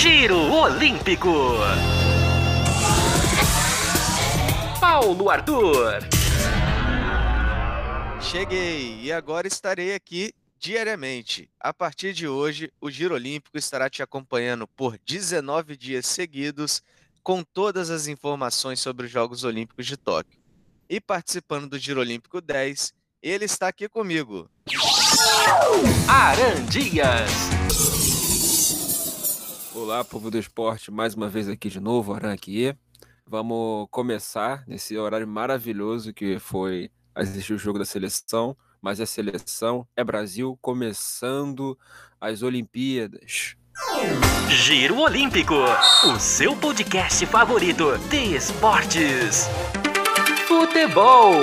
Giro Olímpico. Paulo Arthur. Cheguei e agora estarei aqui diariamente. A partir de hoje, o Giro Olímpico estará te acompanhando por 19 dias seguidos com todas as informações sobre os Jogos Olímpicos de Tóquio. E participando do Giro Olímpico 10, ele está aqui comigo. Aran Dias. Olá, povo do esporte, mais uma vez aqui de novo, Aran aqui. Vamos começar nesse horário maravilhoso que foi assistir o jogo da seleção, mas a seleção é Brasil começando as Olimpíadas. Giro Olímpico, o seu podcast favorito de esportes. Futebol.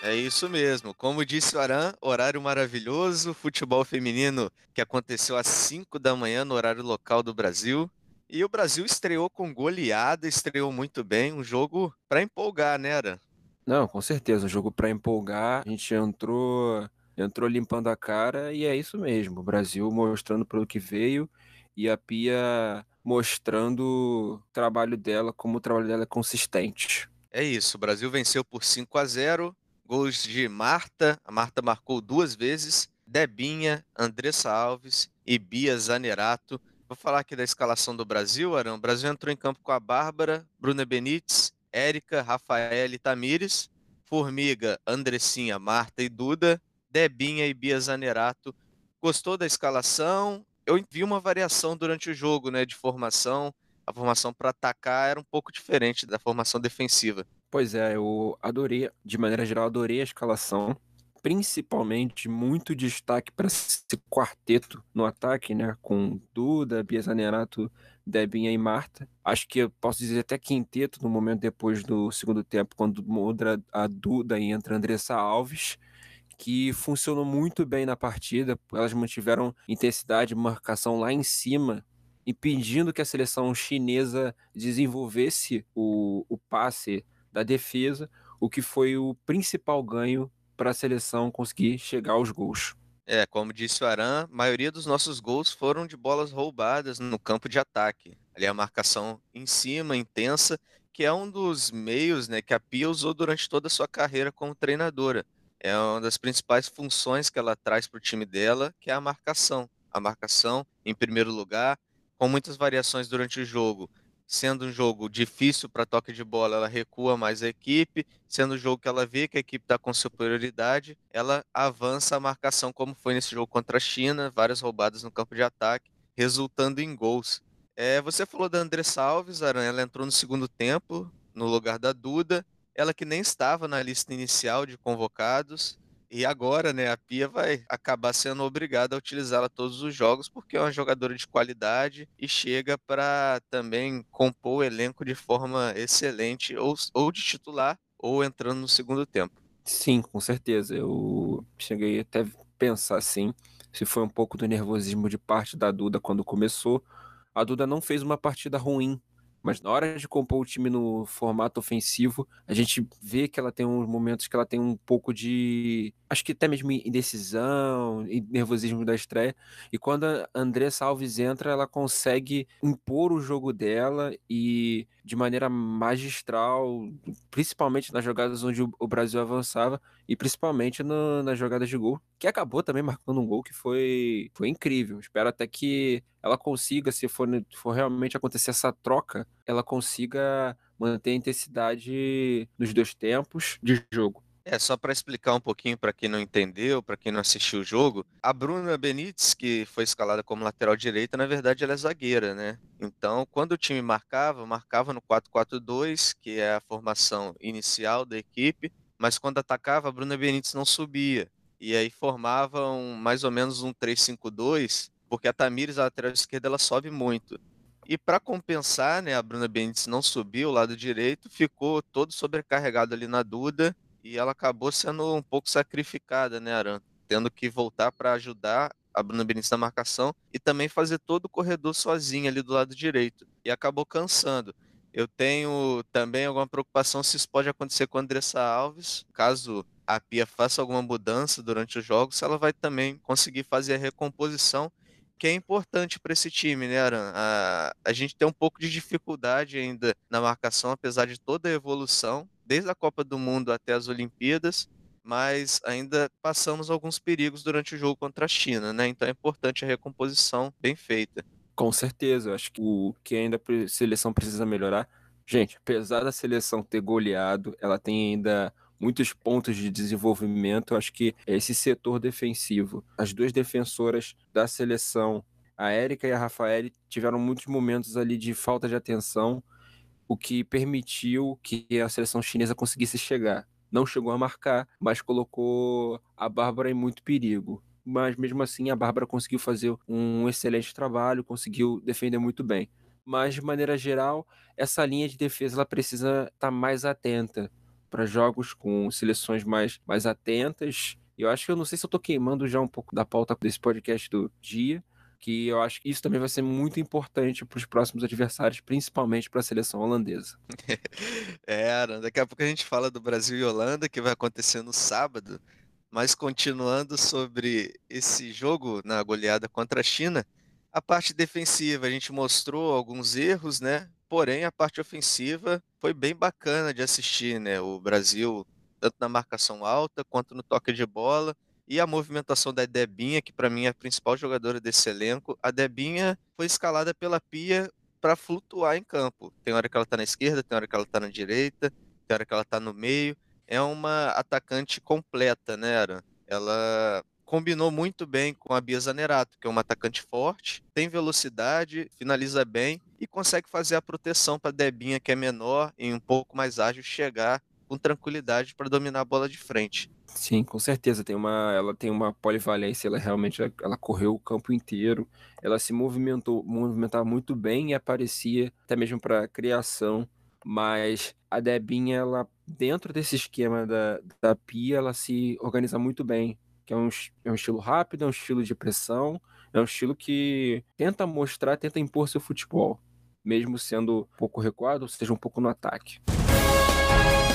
É isso mesmo. Como disse o Aran, horário maravilhoso, futebol feminino que aconteceu às 5 da manhã no horário local do Brasil. E o Brasil estreou com goleada, estreou muito bem, um jogo para empolgar, né, Aran? Não, com certeza, um jogo para empolgar. A gente entrou, entrou limpando a cara e é isso mesmo. O Brasil mostrando pelo que veio e a Pia mostrando o trabalho dela, como o trabalho dela é consistente. É isso, o Brasil venceu por 5 a 0, gols de Marta, a Marta marcou duas vezes, Debinha, Andressa Alves e Bia Zanerato. Vou falar aqui da escalação do Brasil, Arão. O Brasil entrou em campo com a Bárbara, Bruna Benites, Érica, Rafael e Tamires, Formiga, Andressinha, Marta e Duda, Debinha e Bia Zanerato. Gostou da escalação? Eu vi uma variação durante o jogo, né, de formação. A formação para atacar era um pouco diferente da formação defensiva. Pois é, eu adorei, de maneira geral, adorei a escalação. Principalmente muito destaque para esse quarteto no ataque, né? Com Duda, Bia Zanerato, Debinha e Marta. Acho que eu posso dizer até quinteto no momento depois do segundo tempo, quando muda a Duda e entra Andressa Alves, que funcionou muito bem na partida. Elas mantiveram intensidade, marcação lá em cima, impedindo que a seleção chinesa desenvolvesse o, o passe da defesa, o que foi o principal ganho para a seleção conseguir chegar aos gols. É, como disse o Aran, a maioria dos nossos gols foram de bolas roubadas no campo de ataque. Ali a marcação em cima, intensa, que é um dos meios né, que a Pia usou durante toda a sua carreira como treinadora. É uma das principais funções que ela traz para o time dela, que é a marcação. A marcação, em primeiro lugar, com muitas variações durante o jogo sendo um jogo difícil para toque de bola, ela recua mais a equipe, sendo um jogo que ela vê que a equipe está com superioridade, ela avança a marcação, como foi nesse jogo contra a China, várias roubadas no campo de ataque, resultando em gols. É, você falou da Andressa Alves, Aranha, ela entrou no segundo tempo, no lugar da Duda, ela que nem estava na lista inicial de convocados, e agora, né, a Pia vai acabar sendo obrigada a utilizá-la todos os jogos, porque é uma jogadora de qualidade e chega para também compor o elenco de forma excelente, ou, ou de titular, ou entrando no segundo tempo. Sim, com certeza. Eu cheguei até a pensar assim, se foi um pouco do nervosismo de parte da Duda quando começou. A Duda não fez uma partida ruim mas na hora de compor o time no formato ofensivo, a gente vê que ela tem uns momentos que ela tem um pouco de. Acho que até mesmo indecisão e nervosismo da estreia. E quando a Andressa Alves entra, ela consegue impor o jogo dela e de maneira magistral, principalmente nas jogadas onde o Brasil avançava e principalmente no, nas jogadas de gol, que acabou também marcando um gol que foi, foi incrível. Espero até que ela consiga, se for, for realmente acontecer essa troca, ela consiga manter a intensidade nos dois tempos de jogo. É, só para explicar um pouquinho para quem não entendeu, para quem não assistiu o jogo, a Bruna Benítez, que foi escalada como lateral direita, na verdade ela é zagueira, né? Então, quando o time marcava, marcava no 4-4-2, que é a formação inicial da equipe, mas quando atacava, a Bruna Benítez não subia. E aí formavam mais ou menos um 3-5-2, porque a Tamires, a lateral esquerda, ela sobe muito. E para compensar, né, a Bruna Benítez não subiu o lado direito, ficou todo sobrecarregado ali na Duda e ela acabou sendo um pouco sacrificada, né, Aran? Tendo que voltar para ajudar a Bruna Benítez na marcação e também fazer todo o corredor sozinha ali do lado direito. E acabou cansando. Eu tenho também alguma preocupação se isso pode acontecer com a Andressa Alves, caso a Pia faça alguma mudança durante os jogos, se ela vai também conseguir fazer a recomposição que é importante para esse time, né, Aran? A, a gente tem um pouco de dificuldade ainda na marcação, apesar de toda a evolução, desde a Copa do Mundo até as Olimpíadas, mas ainda passamos alguns perigos durante o jogo contra a China, né? Então é importante a recomposição bem feita. Com certeza, eu acho que o que ainda a seleção precisa melhorar. Gente, apesar da seleção ter goleado, ela tem ainda muitos pontos de desenvolvimento. Acho que é esse setor defensivo, as duas defensoras da seleção, a Érica e a Rafael, tiveram muitos momentos ali de falta de atenção, o que permitiu que a seleção chinesa conseguisse chegar. Não chegou a marcar, mas colocou a Bárbara em muito perigo. Mas mesmo assim, a Bárbara conseguiu fazer um excelente trabalho, conseguiu defender muito bem. Mas de maneira geral, essa linha de defesa ela precisa estar tá mais atenta para jogos com seleções mais, mais atentas. Eu acho que eu não sei se eu estou queimando já um pouco da pauta desse podcast do dia, que eu acho que isso também vai ser muito importante para os próximos adversários, principalmente para a seleção holandesa. é, Aaron, daqui a pouco a gente fala do Brasil e Holanda, que vai acontecer no sábado. Mas continuando sobre esse jogo na goleada contra a China, a parte defensiva a gente mostrou alguns erros, né? Porém, a parte ofensiva foi bem bacana de assistir, né? O Brasil, tanto na marcação alta quanto no toque de bola, e a movimentação da Debinha, que para mim é a principal jogadora desse elenco. A Debinha foi escalada pela Pia para flutuar em campo. Tem hora que ela está na esquerda, tem hora que ela está na direita, tem hora que ela está no meio. É uma atacante completa, né, Ara? Ela combinou muito bem com a Bia Zanerato, que é uma atacante forte, tem velocidade, finaliza bem e consegue fazer a proteção para Debinha, que é menor e um pouco mais ágil, chegar com tranquilidade para dominar a bola de frente. Sim, com certeza. Tem uma, ela tem uma polivalência, ela realmente ela correu o campo inteiro, ela se movimentou, movimentava muito bem e aparecia até mesmo para criação. Mas a Debinha, ela dentro desse esquema da, da Pia, ela se organiza muito bem que é um, é um estilo rápido, é um estilo de pressão, é um estilo que tenta mostrar, tenta impor seu futebol, mesmo sendo um pouco recuado, ou seja, um pouco no ataque.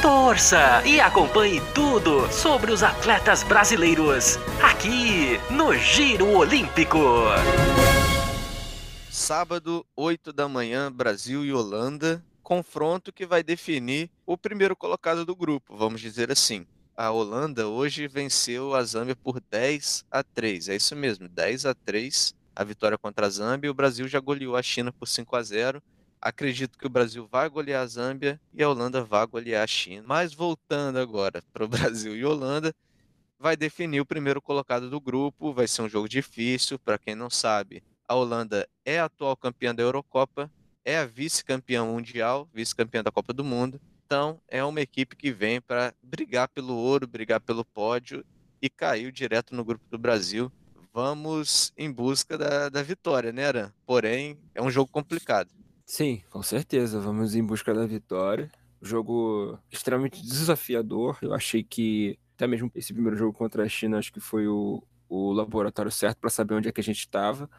Torça e acompanhe tudo sobre os atletas brasileiros aqui no Giro Olímpico. Sábado, 8 da manhã, Brasil e Holanda. Confronto que vai definir o primeiro colocado do grupo, vamos dizer assim a Holanda hoje venceu a Zâmbia por 10 a 3. É isso mesmo, 10 a 3 a vitória contra a Zâmbia. O Brasil já goleou a China por 5 a 0. Acredito que o Brasil vai golear a Zâmbia e a Holanda vai golear a China. Mas voltando agora para o Brasil e Holanda, vai definir o primeiro colocado do grupo. Vai ser um jogo difícil. Para quem não sabe, a Holanda é a atual campeã da Eurocopa, é a vice-campeã mundial, vice-campeã da Copa do Mundo então, é uma equipe que vem para brigar pelo ouro, brigar pelo pódio e caiu direto no grupo do Brasil. Vamos em busca da, da vitória, né, Aran? Porém, é um jogo complicado. Sim, com certeza. Vamos em busca da vitória. Jogo extremamente desafiador. Eu achei que até mesmo esse primeiro jogo contra a China, acho que foi o, o laboratório certo para saber onde é que a gente estava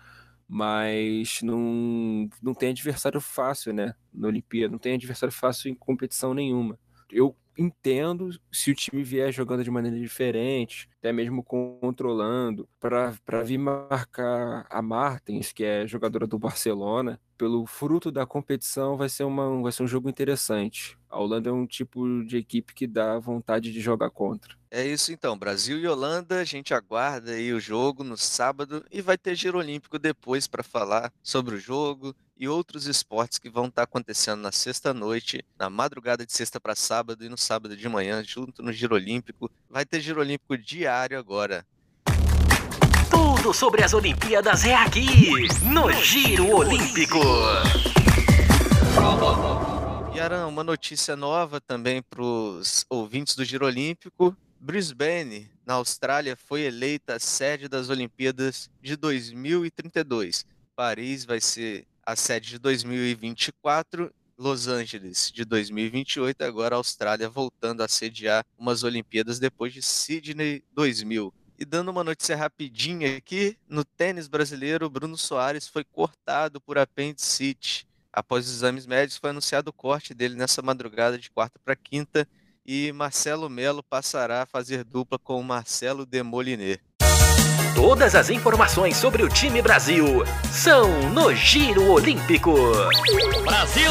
mas não, não tem adversário fácil, né? Na Olimpíada, não tem adversário fácil em competição nenhuma. Eu entendo se o time vier jogando de maneira diferente, até mesmo controlando, para vir marcar a Martins, que é jogadora do Barcelona, pelo fruto da competição vai ser, uma, vai ser um jogo interessante. A Holanda é um tipo de equipe que dá vontade de jogar contra. É isso então, Brasil e Holanda, a gente aguarda aí o jogo no sábado e vai ter Giro Olímpico depois para falar sobre o jogo e outros esportes que vão estar tá acontecendo na sexta-noite, na madrugada de sexta para sábado e no sábado de manhã, junto no Giro Olímpico. Vai ter Giro Olímpico diário agora. Tudo sobre as Olimpíadas é aqui, no Giro Olímpico. E Aran, uma notícia nova também para os ouvintes do Giro Olímpico. Brisbane, na Austrália, foi eleita a sede das Olimpíadas de 2032. Paris vai ser a sede de 2024 Los Angeles de 2028, agora a Austrália voltando a sediar umas Olimpíadas depois de Sydney 2000. E dando uma notícia rapidinha aqui, no tênis brasileiro, Bruno Soares foi cortado por apendicite. Após os exames médicos, foi anunciado o corte dele nessa madrugada de quarta para quinta e Marcelo Melo passará a fazer dupla com Marcelo Demoliner. Todas as informações sobre o time Brasil são no Giro Olímpico. Brasil!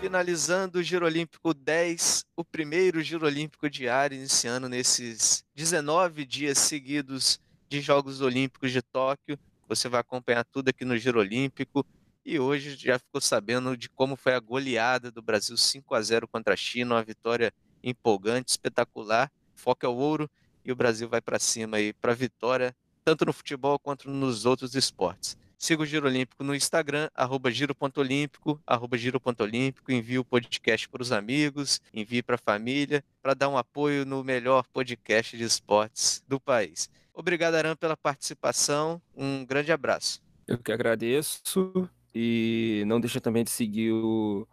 Finalizando o Giro Olímpico 10, o primeiro Giro Olímpico diário, iniciando nesses 19 dias seguidos de Jogos Olímpicos de Tóquio. Você vai acompanhar tudo aqui no Giro Olímpico. E hoje já ficou sabendo de como foi a goleada do Brasil 5 a 0 contra a China, uma vitória empolgante, espetacular. Foca é o ouro e o Brasil vai para cima aí para vitória, tanto no futebol quanto nos outros esportes. Siga o Giro Olímpico no Instagram, arroba giro.olímpico, arroba giro.olímpico, envie o podcast para os amigos, envie para a família, para dar um apoio no melhor podcast de esportes do país. Obrigado, Aran, pela participação. Um grande abraço. Eu que agradeço. E não deixa também de seguir o,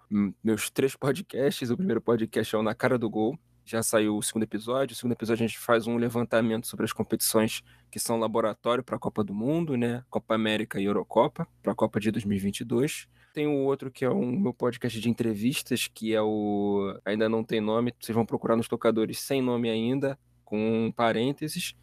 meus três podcasts. O primeiro podcast é o Na Cara do Gol. Já saiu o segundo episódio. O segundo episódio a gente faz um levantamento sobre as competições que são laboratório para a Copa do Mundo, né? Copa América e Eurocopa, para a Copa de 2022. Tem o outro que é um meu podcast de entrevistas, que é o. Ainda não tem nome, vocês vão procurar nos tocadores sem nome ainda, com parênteses.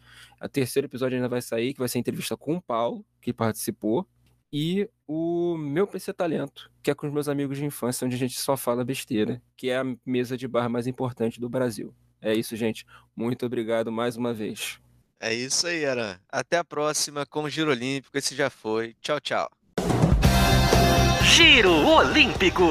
O terceiro episódio ainda vai sair, que vai ser entrevista com o Paulo, que participou e o meu PC Talento, que é com os meus amigos de infância, onde a gente só fala besteira, que é a mesa de bar mais importante do Brasil. É isso, gente. Muito obrigado mais uma vez. É isso aí, Aran. Até a próxima com o Giro Olímpico. Esse já foi. Tchau, tchau. Giro Olímpico.